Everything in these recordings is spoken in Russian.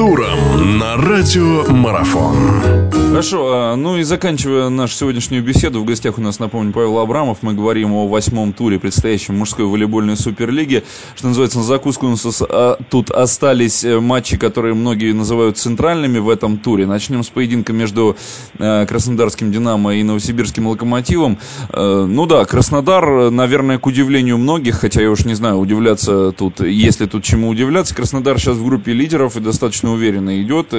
туром на радио Марафон. Хорошо, а, ну и заканчивая нашу сегодняшнюю беседу, в гостях у нас, напомню, Павел Абрамов. Мы говорим о восьмом туре предстоящей мужской волейбольной суперлиги. Что называется, на закуску у нас а, тут остались э, матчи, которые многие называют центральными в этом туре. Начнем с поединка между э, Краснодарским «Динамо» и Новосибирским «Локомотивом». Э, ну да, Краснодар, наверное, к удивлению многих, хотя я уж не знаю, удивляться тут, если тут чему удивляться. Краснодар сейчас в группе лидеров и достаточно уверенно идет.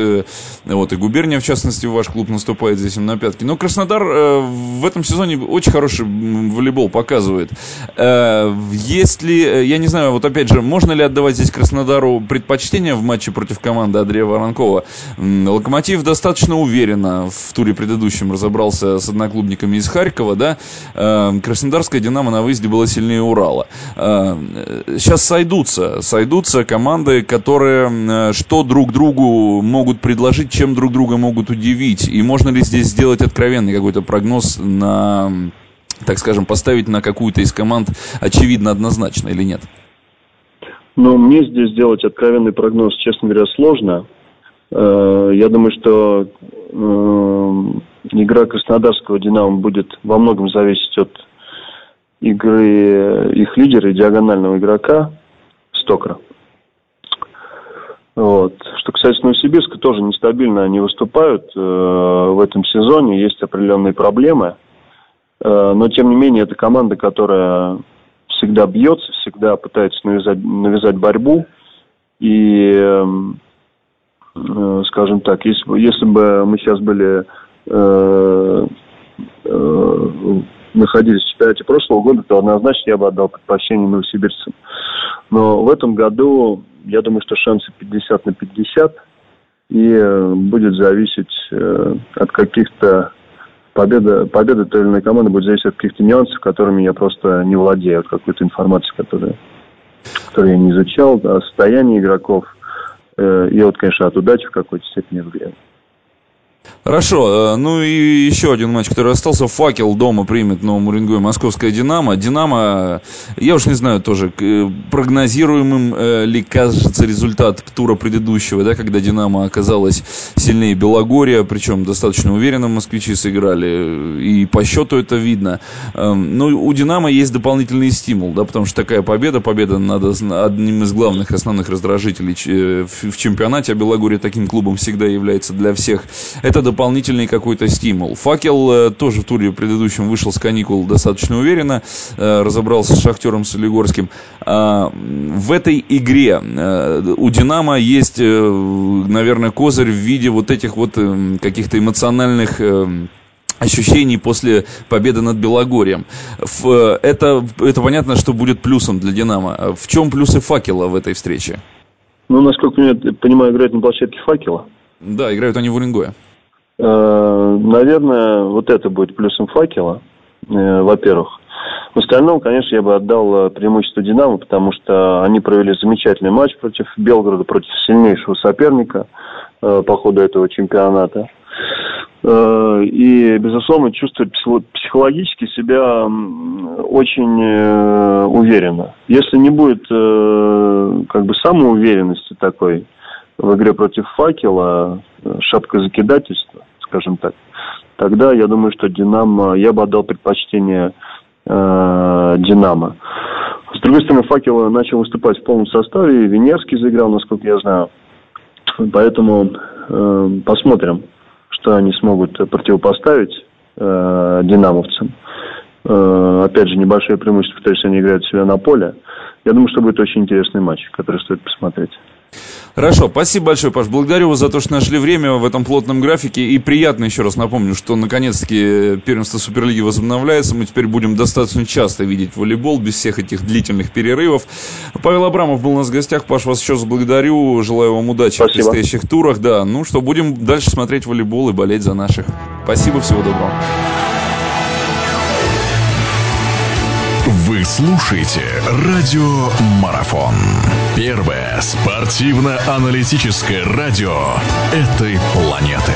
Вот, и губерния, в частности, ваш клуб наступает здесь им на пятки. Но Краснодар э, в этом сезоне очень хороший волейбол показывает. Э, если, э, я не знаю, вот опять же, можно ли отдавать здесь Краснодару предпочтение в матче против команды Андрея Воронкова? Локомотив достаточно уверенно в туре предыдущем разобрался с одноклубниками из Харькова, да? Э, Краснодарская Динамо на выезде была сильнее Урала. Сейчас сойдутся, сойдутся команды, которые что друг другу могут предложить, чем друг друга могут удивить. И можно ли здесь сделать откровенный какой-то прогноз на, так скажем, поставить на какую-то из команд очевидно однозначно или нет? Ну, мне здесь сделать откровенный прогноз, честно говоря, сложно. Э, я думаю, что э, игра Краснодарского «Динамо» будет во многом зависеть от игры их лидера и диагонального игрока Стокра. Вот. Что касается Новосибирска, тоже нестабильно они выступают э, в этом сезоне, есть определенные проблемы. Э, но, тем не менее, это команда, которая всегда бьется, всегда пытается навязать, навязать борьбу. И, э, э, скажем так, если, если бы мы сейчас были э, э, находились в чемпионате прошлого года, то однозначно я бы отдал предпочтение новосибирцам. Но в этом году я думаю, что шансы 50 на 50. И э, будет зависеть э, от каких-то победа, победа той или иной команды будет зависеть от каких-то нюансов, которыми я просто не владею, от какой-то информации, которую, которую я не изучал, о состоянии игроков, э, и вот, конечно, от удачи в какой-то степени в игре. Хорошо, э, ну и еще один матч, который остался. Факел дома примет Новому Уренгой Московская Динамо. Динамо, я уж не знаю тоже, э, прогнозируемым э, ли кажется результат тура предыдущего, да, когда Динамо оказалась сильнее Белогория, причем достаточно уверенно москвичи сыграли, и по счету это видно. Эм, Но ну, у Динамо есть дополнительный стимул, да, потому что такая победа, победа над одним из главных основных раздражителей в чемпионате, а Белогория таким клубом всегда является для всех. Это дополнительный какой-то стимул. Факел э, тоже в туре предыдущем вышел с каникул достаточно уверенно, э, разобрался с Шахтером Солигорским. А, в этой игре э, у Динамо есть, наверное, козырь в виде вот этих вот каких-то эмоциональных ощущений после победы над Белогорием. Это, это понятно, что будет плюсом для «Динамо». В чем плюсы «Факела» в этой встрече? Ну, насколько я понимаю, играют на площадке «Факела». Да, играют они в Уренгое. Э, наверное, вот это будет плюсом факела, э, во-первых. В остальном, конечно, я бы отдал э, преимущество «Динамо», потому что они провели замечательный матч против Белгорода, против сильнейшего соперника по ходу этого чемпионата. И, безусловно, чувствуют психологически себя очень уверенно. Если не будет как бы самоуверенности такой в игре против факела, шапка закидательства, скажем так, тогда я думаю, что Динамо, я бы отдал предпочтение э, Динамо. С другой стороны, Факел начал выступать в полном составе, Венерский заиграл, насколько я знаю. Поэтому э, посмотрим, что они смогут противопоставить э, динамовцам. Э, опять же, небольшое преимущество, потому что они играют себя на поле. Я думаю, что будет очень интересный матч, который стоит посмотреть. Хорошо, спасибо большое, Паш. Благодарю вас за то, что нашли время в этом плотном графике. И приятно еще раз напомню, что наконец-таки первенство Суперлиги возобновляется. Мы теперь будем достаточно часто видеть волейбол без всех этих длительных перерывов. Павел Абрамов был у нас в гостях. Паш, вас еще раз благодарю. Желаю вам удачи спасибо. в предстоящих турах. Да, ну что, будем дальше смотреть волейбол и болеть за наших. Спасибо, всего доброго. Вы слушаете радио Марафон. Первое спортивно-аналитическое радио этой планеты.